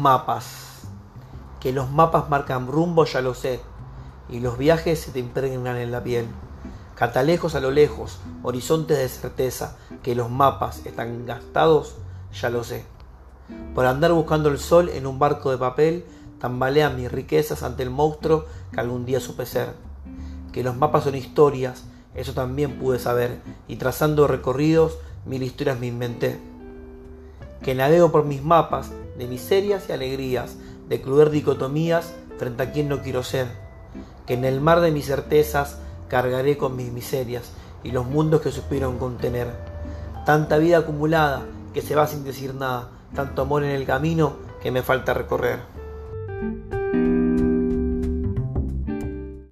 mapas. Que los mapas marcan rumbo ya lo sé, y los viajes se te impregnan en la piel. Catalejos a lo lejos, horizontes de certeza, que los mapas están gastados, ya lo sé. Por andar buscando el sol en un barco de papel, tambalean mis riquezas ante el monstruo que algún día supe ser. Que los mapas son historias, eso también pude saber, y trazando recorridos, mil historias me inventé. Que navego por mis mapas, de miserias y alegrías, de cruel dicotomías, frente a quien no quiero ser. Que en el mar de mis certezas cargaré con mis miserias y los mundos que supieron contener. Tanta vida acumulada que se va sin decir nada, tanto amor en el camino que me falta recorrer.